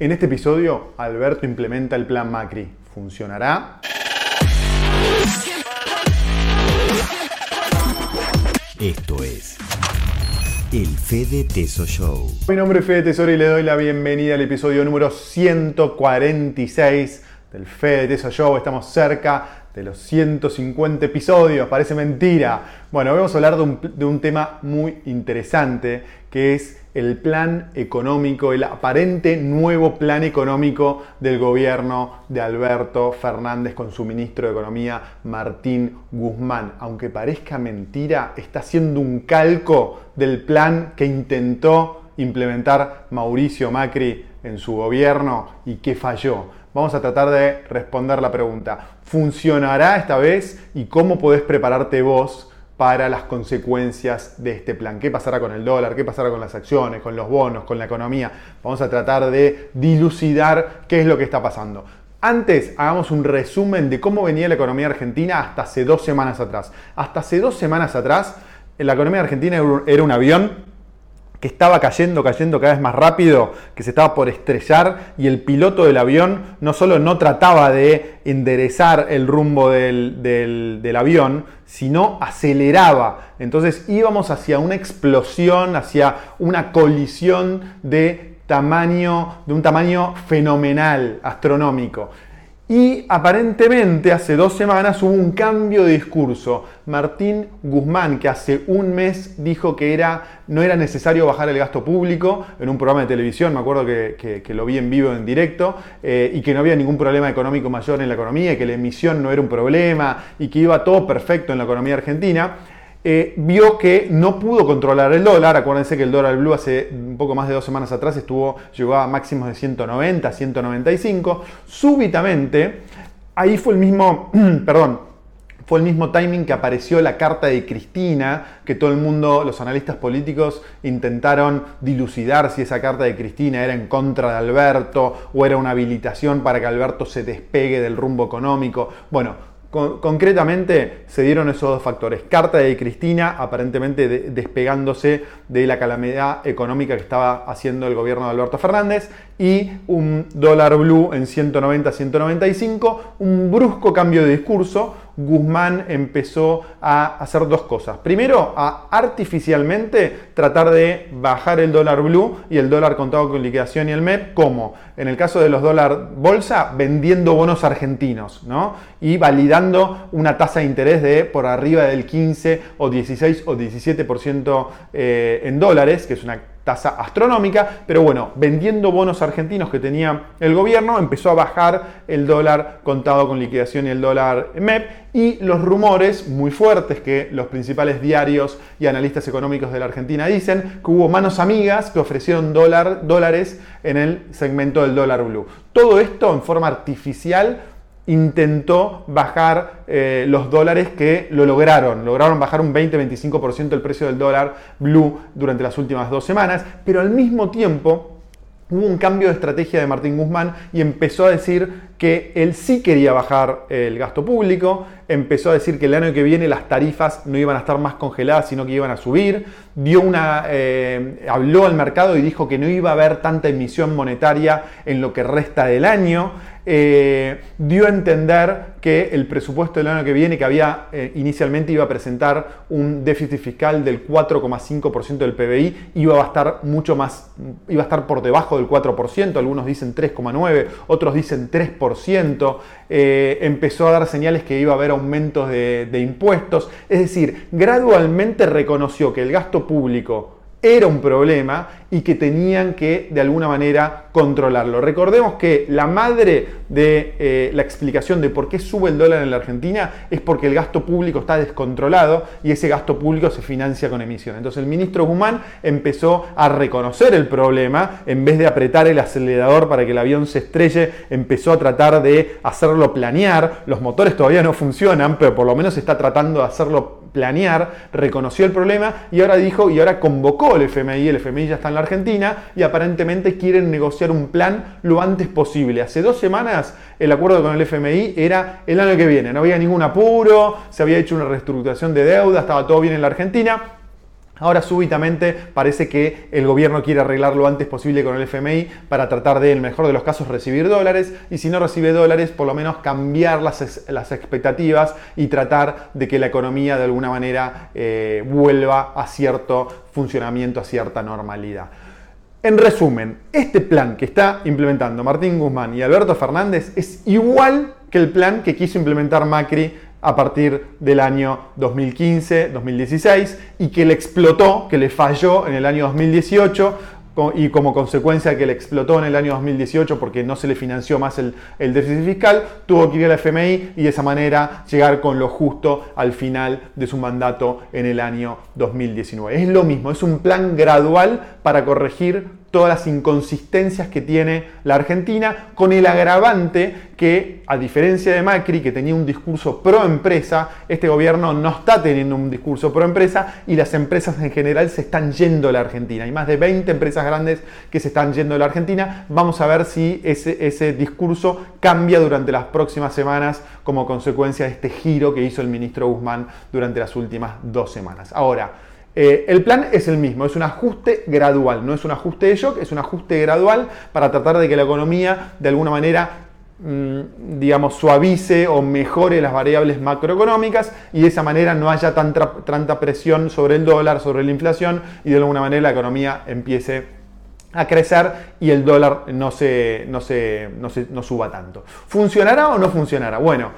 En este episodio, Alberto implementa el plan Macri. ¿Funcionará? Esto es el Fede Teso Show. Mi nombre es Fede Tesoro y le doy la bienvenida al episodio número 146 del Fede Teso Show. Estamos cerca de los 150 episodios, parece mentira. Bueno, vamos a hablar de un, de un tema muy interesante que es el plan económico, el aparente nuevo plan económico del gobierno de Alberto Fernández con su ministro de Economía Martín Guzmán. Aunque parezca mentira, está haciendo un calco del plan que intentó implementar Mauricio Macri en su gobierno y que falló. Vamos a tratar de responder la pregunta. ¿Funcionará esta vez y cómo podés prepararte vos para las consecuencias de este plan. ¿Qué pasará con el dólar? ¿Qué pasará con las acciones, con los bonos, con la economía? Vamos a tratar de dilucidar qué es lo que está pasando. Antes, hagamos un resumen de cómo venía la economía argentina hasta hace dos semanas atrás. Hasta hace dos semanas atrás, la economía argentina era un avión que estaba cayendo, cayendo cada vez más rápido, que se estaba por estrellar y el piloto del avión no solo no trataba de enderezar el rumbo del, del, avión, sino aceleraba. Entonces íbamos hacia una explosión, hacia una colisión de tamaño, de un tamaño fenomenal, astronómico. Y aparentemente hace dos semanas hubo un cambio de discurso. Martín Guzmán, que hace un mes dijo que no era necesario bajar el gasto público en un programa de televisión, me acuerdo que, lo vi en vivo, en directo, eh, y que no había ningún problema económico mayor en la economía, que la emisión no era un problema, y que iba todo perfecto en la economía argentina. Eh, vio que no pudo controlar el dólar. Acuérdense que el dólar blue hace un poco más de dos semanas atrás estuvo, llegó a máximos de 190, 195. Súbitamente, ahí fue el mismo, perdón, fue el mismo timing que apareció la carta de Cristina, que todo el mundo, los analistas políticos, intentaron dilucidar si esa carta de Cristina era en contra de Alberto o era una habilitación para que Alberto se despegue del rumbo económico. Bueno, concretamente se dieron esos dos factores. Carta de Cristina, aparentemente despegándose de la calamidad económica que estaba haciendo el gobierno de Alberto Fernández, y un dólar blue en 190-195, un brusco cambio de discurso, Guzmán empezó a hacer dos cosas. Primero, a artificialmente tratar de bajar el dólar blue y el dólar contado con liquidación y el MEP, como en el caso de los dólar bolsa, vendiendo bonos argentinos, ¿no? Y validando una tasa de interés de por arriba del 15 o 16 o 17% eh, en dólares, que es una tasa astronómica, pero bueno, vendiendo bonos argentinos que tenía el gobierno, empezó a bajar el dólar contado con liquidación y el dólar MEP y los rumores muy fuertes que los principales diarios y analistas económicos de la Argentina dicen que hubo manos amigas que ofrecieron dólar, dólares en el segmento del dólar blue. Todo esto en forma artificial intentó bajar eh, los dólares que lo lograron. Lograron bajar un 20-25% el precio del dólar blue durante las últimas dos semanas, pero al mismo tiempo hubo un cambio de estrategia de Martín Guzmán y empezó a decir que él sí quería bajar el gasto público, empezó a decir que el año que viene las tarifas no iban a estar más congeladas, sino que iban a subir, dio una, eh, habló al mercado y dijo que no iba a haber tanta emisión monetaria en lo que resta del año. Eh, dio a entender que el presupuesto del año que viene, que había eh, inicialmente iba a presentar un déficit fiscal del 4,5% del PBI, iba a estar mucho más, iba a estar por debajo del 4%, algunos dicen 3,9%, otros dicen 3%, eh, empezó a dar señales que iba a haber aumentos de impuestos, es decir, gradualmente reconoció que el gasto público era un problema y que tenían que de alguna manera controlarlo. Recordemos que la madre de eh, la explicación de por qué sube el dólar en la Argentina es porque el gasto público está descontrolado y ese gasto público se financia con emisión. Entonces el ministro Guzmán empezó a reconocer el problema, en vez de apretar el acelerador para que el avión se estrelle, empezó a tratar de hacerlo planear. Los motores todavía no funcionan, pero por lo menos está tratando de hacerlo planear, reconoció el problema y ahora dijo y ahora convocó el FMI, el FMI ya está en la Argentina y aparentemente quieren negociar un plan lo antes posible. Hace dos semanas el acuerdo con el FMI era el año que viene, no había ningún apuro, se había hecho una reestructuración de deuda, estaba todo bien en la Argentina Ahora súbitamente parece que el gobierno quiere arreglar lo antes posible con el FMI para tratar de, en el mejor de los casos, recibir dólares y si no recibe dólares, por lo menos cambiar las, las expectativas y tratar de que la economía de alguna manera eh, vuelva a cierto funcionamiento, a cierta normalidad. En resumen, este plan que está implementando Martín Guzmán y Alberto Fernández es igual que el plan que quiso implementar Macri a partir del año 2015-2016 y que le explotó, que le falló en el año 2018 y como consecuencia que le explotó en el año 2018 porque no se le financió más el, el, déficit fiscal, tuvo que ir al FMI y de esa manera llegar con lo justo al final de su mandato en el año 2019. Es lo mismo, es un plan gradual para corregir todas las inconsistencias que tiene la Argentina, con el agravante que, a diferencia de Macri, que tenía un discurso pro empresa, este gobierno no está teniendo un discurso pro empresa y las empresas en general se están yendo a la Argentina. Hay más de 20 empresas grandes que se están yendo a la Argentina. Vamos a ver si ese, ese discurso cambia durante las próximas semanas como consecuencia de este giro que hizo el ministro Guzmán durante las últimas dos semanas. Ahora, eh, el plan es el mismo, es un ajuste gradual, no es un ajuste de shock, es un ajuste gradual para tratar de que la economía de alguna manera mm, digamos, suavice o mejore las variables macroeconómicas y de esa manera no haya tanta, tanta presión sobre el dólar, sobre la inflación y de alguna manera la economía empiece a crecer y el dólar no, se, no, se, no, se, no suba tanto. ¿Funcionará o no funcionará? Bueno,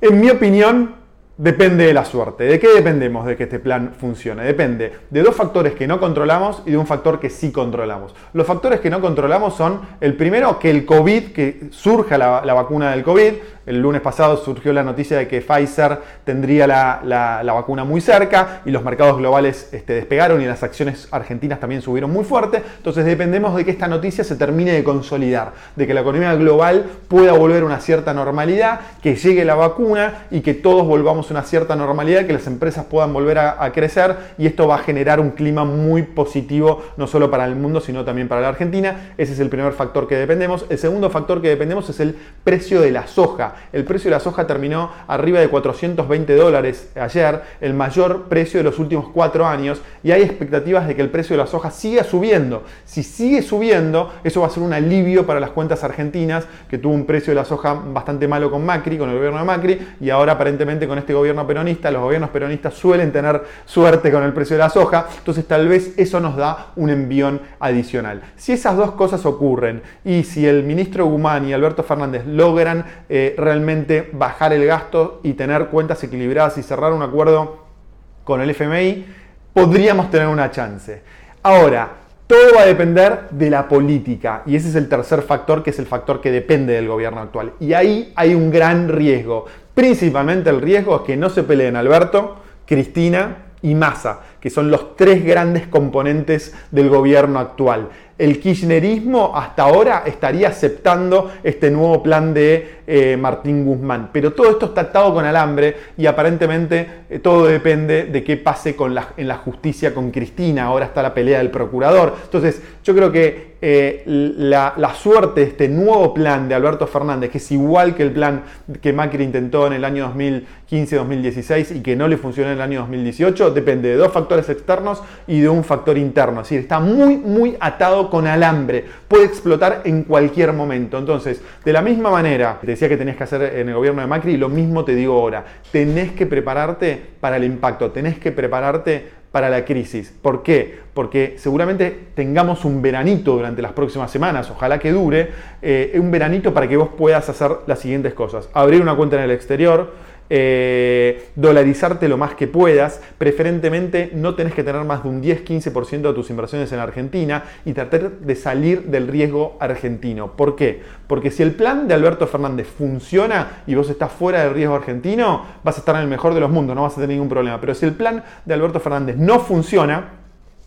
en mi opinión, Depende de la suerte. ¿De qué dependemos de que este plan funcione? Depende de dos factores que no controlamos y de un factor que sí controlamos. Los factores que no controlamos son, el primero, que el COVID, que surja la, la vacuna del COVID, el lunes pasado surgió la noticia de que Pfizer tendría la, vacuna muy cerca y los mercados globales este, despegaron y las acciones argentinas también subieron muy fuerte. Entonces dependemos de que esta noticia se termine de consolidar, de que la economía global pueda volver a una cierta normalidad, que llegue la vacuna y que todos volvamos a una cierta normalidad, que las empresas puedan volver a crecer y esto va a generar un clima muy positivo no solo para el mundo sino también para la Argentina. Ese es el primer factor que dependemos. El segundo factor que dependemos es el precio de la soja. El precio de la soja terminó arriba de 420 dólares ayer, el mayor precio de los últimos cuatro años, y hay expectativas de que el precio de la soja siga subiendo. Si sigue subiendo, eso va a ser un alivio para las cuentas argentinas, que tuvo un precio de la soja bastante malo con Macri, con el gobierno de Macri, y ahora aparentemente con este gobierno peronista, los gobiernos peronistas suelen tener suerte con el precio de la soja, entonces tal vez eso nos da un envión adicional. Si esas dos cosas ocurren y si el ministro Guzmán y Alberto Fernández logran eh, realmente bajar el gasto y tener cuentas equilibradas y cerrar un acuerdo con el FMI, podríamos tener una chance. Ahora, todo va a depender de la política y ese es el tercer factor que es el factor que depende del gobierno actual. Y ahí hay un gran riesgo. Principalmente el riesgo es que no se peleen Alberto, Cristina y Massa, que son los tres grandes componentes del gobierno actual el kirchnerismo hasta ahora estaría aceptando este nuevo plan de eh, Martín Guzmán. Pero todo esto está atado con alambre y aparentemente eh, todo depende de qué pase con la, en la justicia con Cristina. Ahora está la pelea del procurador. Entonces yo creo que eh, la, suerte de este nuevo plan de Alberto Fernández, que es igual que el plan que Macri intentó en el año 2015-2016 y que no le funcionó en el año 2018, depende de dos factores externos y de un factor interno. Es decir, está muy, muy atado con alambre, puede explotar en cualquier momento. Entonces, de la misma manera, decía que tenés que hacer en el gobierno de Macri, lo mismo te digo ahora, tenés que prepararte para el impacto, tenés que prepararte para la crisis. ¿Por qué? Porque seguramente tengamos un veranito durante las próximas semanas, ojalá que dure, eh, un veranito para que vos puedas hacer las siguientes cosas. Abrir una cuenta en el exterior, eh, dolarizarte lo más que puedas, preferentemente no tenés que tener más de un 10-15% de tus inversiones en Argentina y tratar de salir del riesgo argentino. ¿Por qué? Porque si el plan de Alberto Fernández funciona y vos estás fuera del riesgo argentino, vas a estar en el mejor de los mundos, no vas a tener ningún problema. Pero si el plan de Alberto Fernández no funciona,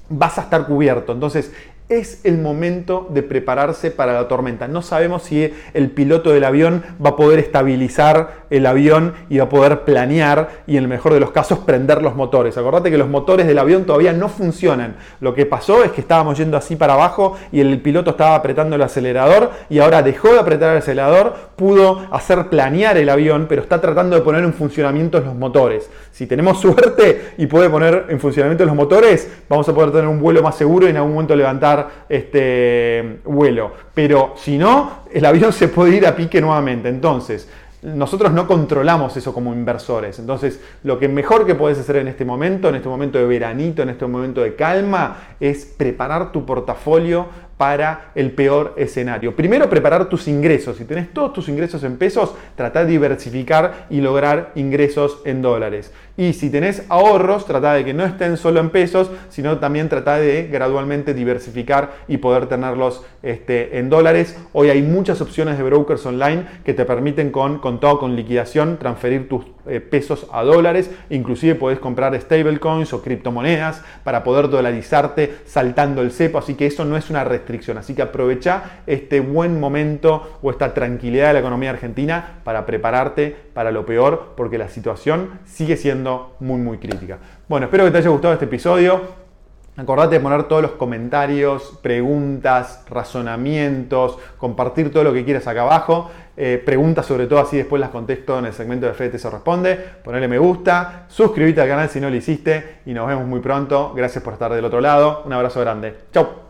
vas a estar cubierto. Entonces, es el momento de prepararse para la tormenta. No sabemos si el piloto del avión va a poder estabilizar el avión y va a poder planear y en el mejor de los casos prender los motores. Acordate que los motores del avión todavía no funcionan. Lo que pasó es que estábamos yendo así para abajo y el piloto estaba apretando el acelerador y ahora dejó de apretar el acelerador, pudo hacer planear el avión, pero está tratando de poner en funcionamiento los motores. Si tenemos suerte y puede poner en funcionamiento los motores, vamos a poder tener un vuelo más seguro y en algún momento levantar este vuelo. Pero si no, el avión se puede ir a pique nuevamente. Entonces, nosotros no controlamos eso como inversores. Entonces, lo que mejor que puedes hacer en este momento, en este momento de veranito, en este momento de calma, es preparar tu portafolio para el peor escenario. Primero, preparar tus ingresos. Si tenés todos tus ingresos en pesos, trata de diversificar y lograr ingresos en dólares. Y si tenés ahorros, trata de que no estén solo en pesos, sino también trata de gradualmente diversificar y poder tenerlos este, en dólares. Hoy hay muchas opciones de brokers online que te permiten con, con todo, con liquidación, transferir tus pesos a dólares. Inclusive podés comprar stablecoins o criptomonedas para poder dolarizarte saltando el cepo. Así que eso no es una restricción. Así que aprovecha este buen momento o esta tranquilidad de la economía argentina para prepararte para lo peor porque la situación sigue siendo muy muy crítica. Bueno, espero que te haya gustado este episodio. Acordate de poner todos los comentarios, preguntas, razonamientos, compartir todo lo que quieras acá abajo. Eh, preguntas sobre todo, así después las contesto en el segmento de FT se responde. Ponle me gusta, suscríbete al canal si no lo hiciste y nos vemos muy pronto. Gracias por estar del otro lado. Un abrazo grande. Chau.